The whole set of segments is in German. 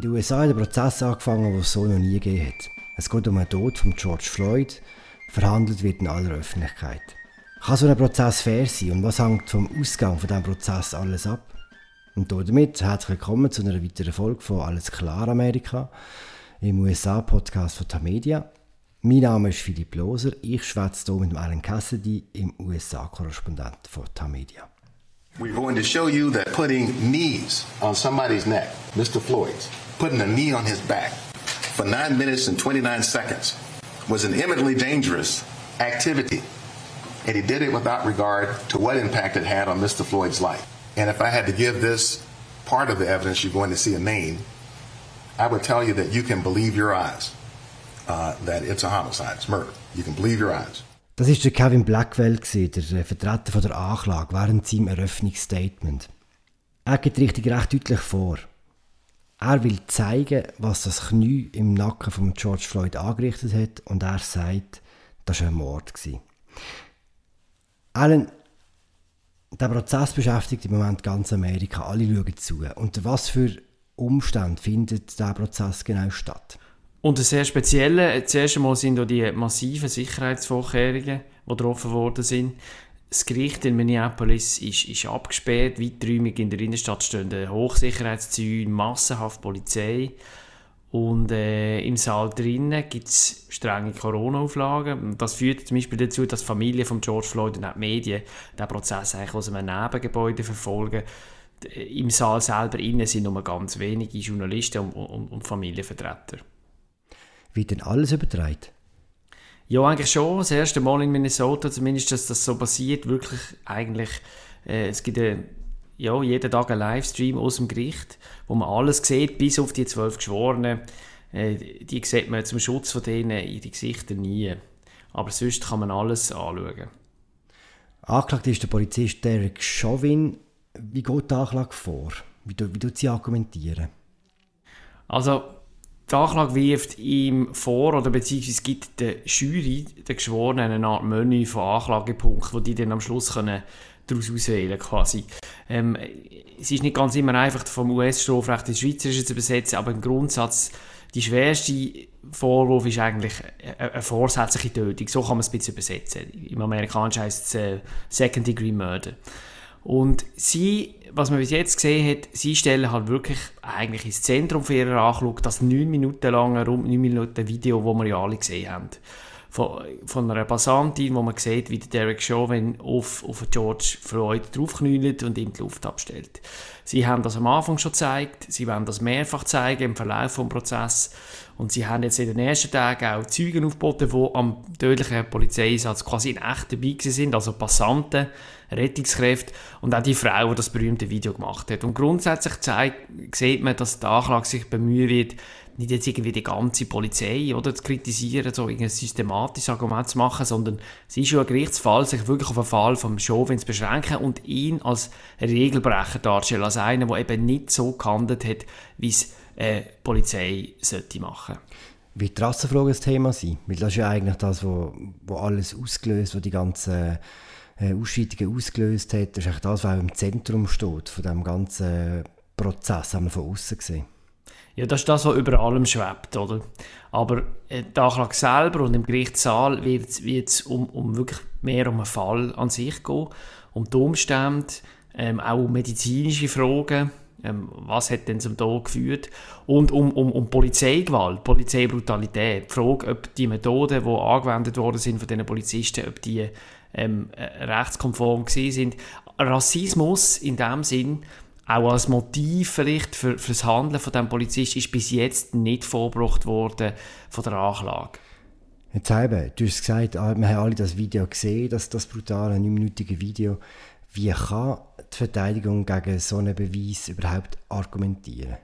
In den USA hat der Prozess angefangen, den es so noch nie gegeben hat. Es geht um den Tod von George Floyd. Verhandelt wird in aller Öffentlichkeit. Kann so ein Prozess fair sein und was hängt vom Ausgang von diesem Prozess alles ab? Und damit herzlich willkommen zu einer weiteren Folge von Alles klar Amerika im USA-Podcast von Tamedia. Mein Name ist Philipp Loser, ich schwätze hier mit Alan Cassidy, im USA-Korrespondent von Tamedia. We're going to show you that putting knees on somebody's neck, Mr. Floyd's, putting a knee on his back for 9 minutes and 29 seconds was an eminently dangerous activity. And he did it without regard to what impact it had on Mr. Floyd's life. And if I had to give this part of the evidence, you're going to see a name, I would tell you that you can believe your eyes uh, that it's a homicide, it's murder. You can believe your eyes. Das ist der Kevin Blackwell, der Vertreter von der Anklage, während seinem Eröffnungsstatement. Er geht richtig recht deutlich vor. Er will zeigen, was das Knie im Nacken von George Floyd angerichtet hat und er sagt, das war ein Mord. Alan, der Prozess beschäftigt im Moment ganz Amerika. Alle schauen zu. Unter was für Umständen findet dieser Prozess genau statt? Und sehr spezielle, zuerst einmal sind die massiven Sicherheitsvorkehrungen, die getroffen worden sind. Das Gericht in Minneapolis ist, ist abgesperrt, weiträumig in der Innenstadt stehen Hochsicherheitszüge, massenhaft Polizei. Und äh, im Saal drinnen gibt es strenge Corona-Auflagen. Das führt zum Beispiel dazu, dass die Familie von George Floyd und auch die Medien den Prozess eigentlich aus einem Nebengebäude verfolgen. Im Saal selber innen sind nur ganz wenige Journalisten und, und, und Familienvertreter. Wird denn alles übertragen? Ja, eigentlich schon. Das erste Mal in Minnesota, zumindest, dass das so passiert, wirklich eigentlich, äh, es gibt eine, ja, jeden Tag einen Livestream aus dem Gericht, wo man alles sieht, bis auf die zwölf Geschworenen. Äh, die sieht man zum Schutz von denen ihre Gesichter nie. Aber sonst kann man alles anschauen. Angeklagt ist der Polizist Derek Chauvin. Wie geht die Anklage vor? Wie, wie tut sie argumentieren? Also, die Anklage wirft ihm vor, oder beziehungsweise gibt der Jury, den Geschworenen, eine Art Menü von Anklagepunkten, die die dann am Schluss können daraus auswählen quasi. Ähm, es ist nicht ganz immer einfach vom US-Strafrecht ins Schweizerische zu übersetzen, aber im Grundsatz die schwerste Vorwurf ist eigentlich eine vorsätzliche Tötung. So kann man es ein bisschen übersetzen. Im Amerikanischen heißt es äh, Second Degree Murder. Und sie, was man bis jetzt gesehen hat, sie stellen halt wirklich eigentlich ins Zentrum für ihre Anklage das 9 Minuten lange, rund 9 Minuten Video, das wir ja alle gesehen haben. Von, einer Passantin, wo man sieht, wie der Derek Chauvin auf, auf George Floyd draufknüllt und ihm die Luft abstellt. Sie haben das am Anfang schon gezeigt, sie werden das mehrfach zeigen im Verlauf des Prozesses und sie haben jetzt in den ersten Tagen auch Zeugen aufgeboten, die am tödlichen Polizeieinsatz quasi in echt dabei sind, also Passanten, Rettungskräfte und auch die Frau, die das berühmte Video gemacht hat. Und grundsätzlich zeigt, sieht man, dass die Anklage sich bemühen wird, nicht jetzt irgendwie die ganze Polizei oder, zu kritisieren, so ein systematisches Argument zu machen, sondern es ist schon ein Gerichtsfall, sich wirklich auf den Fall von Chauvin zu beschränken und ihn als Regelbrecher darzustellen, als einen, der eben nicht so gehandelt hat, wie es äh, Polizei sollte machen Wird die Rassenfrage ein Thema sein? Weil das ist ja eigentlich das, wo, wo alles ausgelöst, wo die ganzen äh, Ausschreitungen ausgelöst hat. Das ist eigentlich das, was im Zentrum steht von dem ganzen Prozess, haben wir von außen gesehen. Ja, das ist das, was über allem schwebt, oder? Aber äh, Anklage selber und im Gerichtssaal wird es um, um wirklich mehr um einen Fall an sich gehen, um die Umstände, ähm, auch um medizinische Fragen, ähm, was hat denn zum Tod geführt und um, um, um Polizeigewalt, Polizeibrutalität, die Frage, ob die Methoden, die angewendet worden sind von diesen Polizisten, ob die ähm, äh, rechtskonform sind. Rassismus in dem Sinn, auch als Motiv vielleicht für, für das Handeln von dem Polizist, ist bis jetzt nicht vorgebracht worden von der Anklage. Jetzt eben, du hast gesagt, ah, wir haben alle das Video gesehen, das, das brutale 9-minütige Video. Wie kann die Verteidigung gegen so einen Beweis überhaupt argumentieren?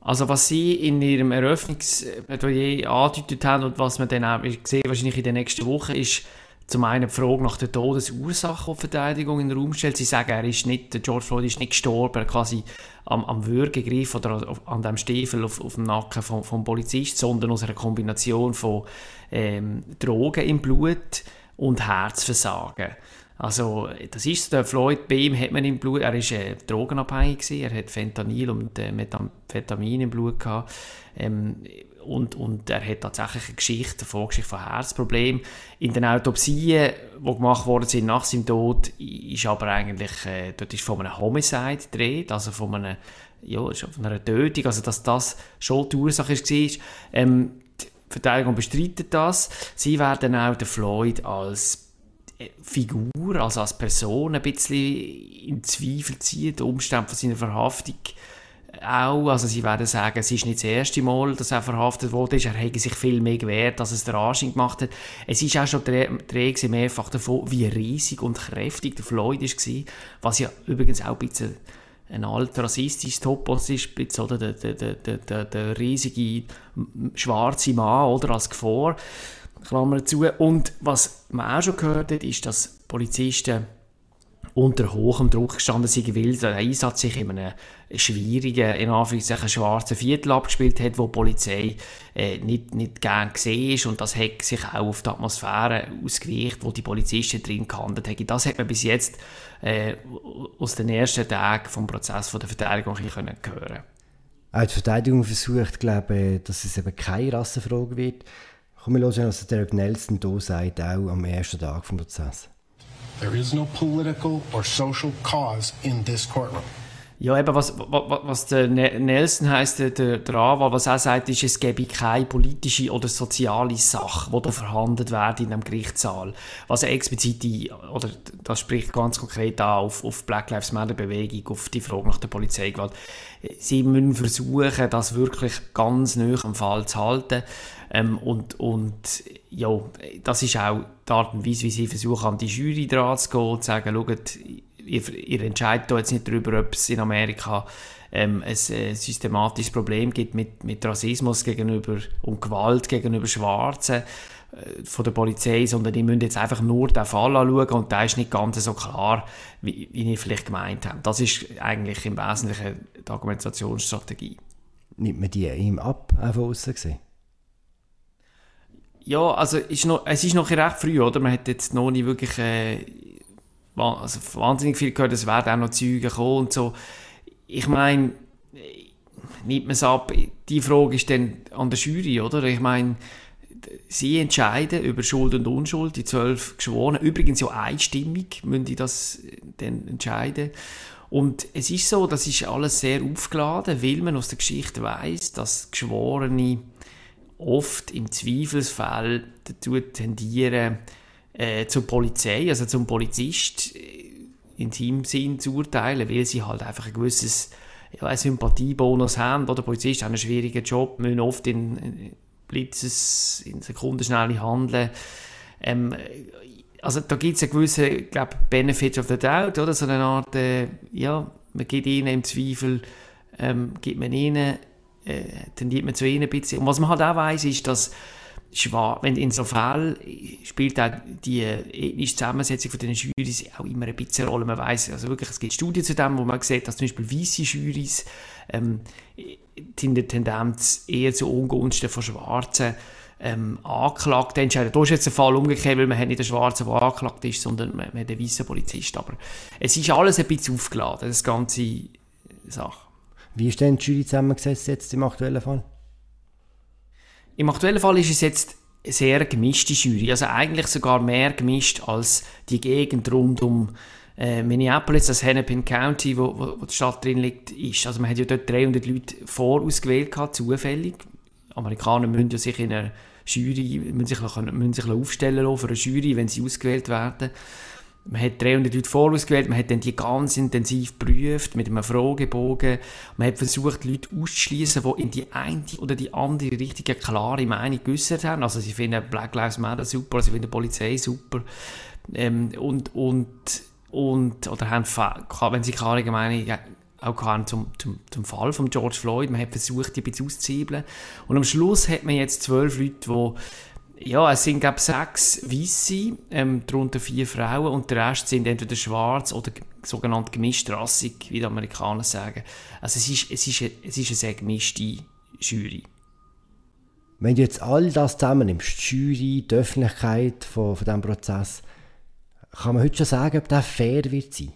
Also was Sie in Ihrem Eröffnungsplädoyer angedeutet haben und was wir dann auch sehen, wahrscheinlich in den nächsten Wochen, ist zum einen die Frage nach der Todesursache die Verteidigung in den Raum stellt. Sie sagen, er ist nicht, George Floyd ist nicht gestorben, quasi am, am Würgegriff oder an dem Stiefel auf, auf dem Nacken vom, vom Polizist, sondern aus einer Kombination von ähm, Drogen im Blut und Herzversagen. Also, das ist der Floyd, bei ihm hat man im Blut, er ist äh, drogenabhängig gewesen, er hat Fentanyl und äh, Methamphetamin im Blut gehabt. Ähm, und, und er hat tatsächlich eine Geschichte, eine Vorgeschichte von Herzproblemen. In den Autopsien, die gemacht worden sind nach seinem Tod, ist aber eigentlich, äh, dort ist von einem Homicide gedreht, also von einer, ja, von einer Tötung, also dass das schon die Ursache war. Ähm, die Verteidigung bestreitet das. Sie werden auch den Floyd als Figur, also als Person ein bisschen in Zweifel ziehen, die Umstände von seiner Verhaftung auch, also sie werden sagen, es ist nicht das erste Mal, dass er verhaftet wurde, er hätte sich viel mehr gewehrt, als es der Arsching gemacht hat. Es ist auch schon die mehrfach davon, wie riesig und kräftig der Floyd war, was ja übrigens auch ein bisschen ein alter rassistisches Topos ist, oder der, der, der, der, der riesige schwarze Mann oder als Gefahr. Klammer zu. Und was man auch schon gehört hat, ist, dass Polizisten unter hohem Druck gestanden sind, weil der Einsatz sich in einem schwierigen, in Anführungszeichen schwarzen Viertel abgespielt hat, wo die Polizei äh, nicht, nicht gern gesehen ist und das hat sich auch auf die Atmosphäre ausgeweicht, wo die Polizisten drin gehandelt haben. Das hat man bis jetzt äh, aus den ersten Tagen vom Prozess von der Verteidigung hören können. Auch die Verteidigung versucht, glaube dass es eben keine Rassenfrage wird. Kommen wir hören, was Derek Nelson hier sagt, auch am ersten Tag des Prozesses. There is no political or social cause in this courtroom. Ja, eben, was, was, was der ne-, Nelson heisst, der, der Anwalt, was er sagt, ist, es gäbe keine politische oder soziale Sache, die da verhandelt wird in einem Gerichtssaal. Was explizit, die, oder das spricht ganz konkret an auf, auf Black Lives Matter Bewegung, auf die Frage nach der Polizeigewalt. Sie müssen versuchen, das wirklich ganz nah am Fall zu halten. Ähm, und, und ja, das ist auch die Art und Weise, wie sie versuchen, an die Jury dran zu gehen und zu sagen, schaut, ihr, ihr entscheidet jetzt nicht darüber, ob es in Amerika ähm, ein, ein systematisches Problem gibt mit, mit Rassismus gegenüber und Gewalt gegenüber Schwarzen äh, von der Polizei, sondern die müssen jetzt einfach nur den Fall anschauen und da ist nicht ganz so klar, wie, wie ihr vielleicht gemeint habt. Das ist eigentlich im Wesentlichen die Argumentationsstrategie. Nimmt man die ihm ab, einfach aussen gesehen? Ja, also ist noch, es ist noch recht früh, oder? Man hat jetzt noch nicht wirklich äh, also wahnsinnig viel gehört, es werden auch noch Züge kommen und so. Ich meine, nimmt man es ab, die Frage ist dann an der Jury, oder? Ich meine, sie entscheiden über Schuld und Unschuld, die zwölf Geschworenen, übrigens ja einstimmig müssen die das dann entscheiden. Und es ist so, das ist alles sehr aufgeladen, weil man aus der Geschichte weiß, dass Geschworene oft im Zweifelsfall dazu tendieren, äh, zur Polizei, also zum Polizist äh, in seinem Sinn zu urteilen, weil sie halt einfach ein gewisses ja, Sympathiebonus haben. Oder Polizisten haben einen schwierigen Job, müssen oft in, in Blitzes, in Sekundenschnelle handeln. Ähm, also da gibt es einen gewissen, glaube Benefit of the Doubt, oder? So eine Art, äh, ja, man gibt ihnen im Zweifel, ähm, gibt man ihnen, äh, tendiert man zu ihnen ein bisschen. Und was man halt auch weiß, ist, dass schwach, wenn in so Fällen spielt auch die ethnische Zusammensetzung von den Jurys auch immer ein bisschen eine Rolle. Man weiß, also wirklich, es gibt Studien zu dem, wo man sieht, dass zum Beispiel weiße Jurys ähm, der Tendenz eher zu Ungunsten von Schwarzen ähm, Anklagten entscheiden. Da ist jetzt der Fall umgekehrt, weil man hat nicht einen Schwarzen, der angeklagt ist, sondern man, man hat einen weißen Polizist. Aber es ist alles ein bisschen aufgeladen, das ganze Sache. Wie ist denn die Jury zusammengesetzt jetzt im aktuellen Fall? Im aktuellen Fall ist es jetzt eine sehr gemischte Jury, also eigentlich sogar mehr gemischt als die Gegend rund um äh, Minneapolis, das Hennepin County, wo, wo, wo, die Stadt drin liegt, ist. Also man hat ja dort 300 Leute vorausgewählt, gehabt, zufällig. Amerikaner müssen ja sich in einer Jury müssen sich, müssen sich aufstellen lassen für eine Jury, wenn sie ausgewählt werden. Man hat 300 Leute vorausgewählt, man hat dann die ganz intensiv geprüft mit einem Fragebogen. Man hat versucht, Leute auszuschließen, die in die eine oder die andere Richtung eine klare Meinung geäußert haben. Also sie finden Black Lives Matter super, sie finden die Polizei super. Ähm, und, und, und, oder haben, wenn sie klare Meinung auch zum, zum, zum Fall von George Floyd, man hat versucht, die ein bisschen auszuhebeln. Und am Schluss hat man jetzt zwölf Leute, die ja, es sind glaube sechs Weisse, ähm, darunter vier Frauen und der Rest sind entweder schwarz oder sogenannt gemischtrassig, wie die Amerikaner sagen. Also es ist, es ist, eine, es ist eine sehr gemischte Jury. Wenn du jetzt all das zusammennimmst, die Jury, die Öffentlichkeit von, von diesem Prozess, Kann man heute schon sagen, ob der fair wird sein?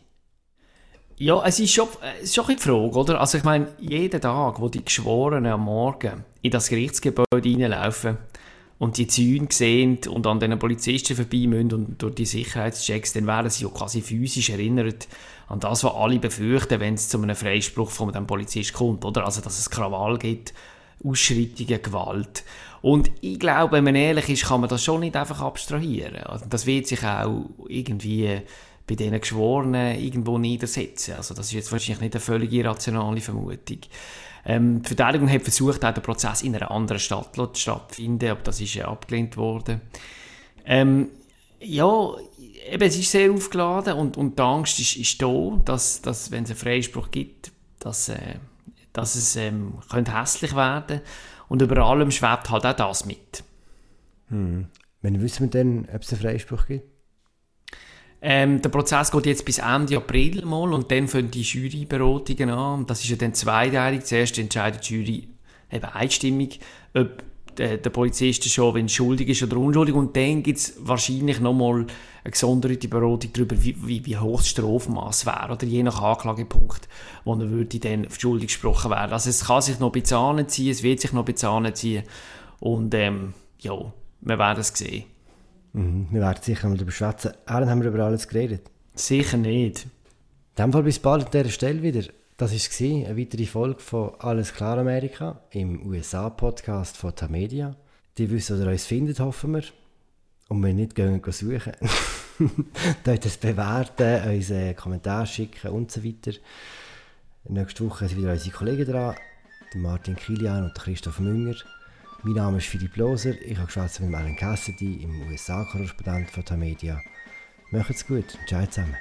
Ja, es ist schon, es ist schon ein die Frage, oder? Also ich meine, jeden Tag, wo die Geschworenen am Morgen in das Gerichtsgebäude reinlaufen und die Zäune sehen und an den Polizisten vorbei müssen und durch die Sicherheitschecks, dann werden sie ja quasi physisch erinnert an das, was alle befürchten, wenn es zu einem Freispruch von einem Polizist kommt, oder? Also, dass es Krawall gibt, Ausschreitungen, Gewalt. Und ich glaube, wenn man ehrlich ist, kann man das schon nicht einfach abstrahieren. Also das wird sich auch irgendwie bei diesen Geschworenen irgendwo niedersetzen. Also das ist jetzt wahrscheinlich nicht eine völlig irrationale Vermutung. Ähm, die Verteidigung hat versucht, auch den Prozess in einer anderen Stadt stattzufinden, aber das ist ja abgelehnt worden. Ähm, ja, eben, es ist sehr aufgeladen und, und die Angst ist, ist da, dass, dass wenn es einen Freispruch gibt, dass, äh, dass es ähm, könnte hässlich werden und über allem schwebt halt auch das mit. Hm. Wann wissen wir denn, ob es einen Freispruch gibt? Ähm, der Prozess geht jetzt bis Ende April mal und dann fangen die Juryberatungen an. Das ist ja dann zweiteilig. Zuerst entscheidet die Jury eben einstimmig, ob der, der Polizist schon wenn schuldig ist oder unschuldig. Und dann gibt es wahrscheinlich nochmal eine gesonderte Beratung darüber, wie, wie, wie hoch das Strafmaß wäre. Oder je nach Anklagepunkt, wo er würde dann schuldig gesprochen werden. Also es kann sich noch bisschen anziehen, es wird sich noch bisschen anziehen. Und ähm, ja, wir werden es sehen. Mhm, wir werden sicher noch darüber schwätzen. Aaron, haben wir über alles geredet? Sicher nicht. In dem Fall bis bald an dieser Stelle wieder. Das war eine weitere Folge von Alles klar Amerika im USA-Podcast von Tamedia. Die wissen, wo ihr uns findet, hoffen wir. Und wir nicht gehen suchen. Dort es bewerten, uns einen Kommentar schicken und so weiter. Nächste Woche sind wieder unsere Kollegen dran, Martin Kilian und Christoph Münger. Mein Name ist Philipp Loser, ich habe gesprochen mit Alan Cassidy, im USA-Korrespondent von Tamedia. Macht's gut, ciao zusammen.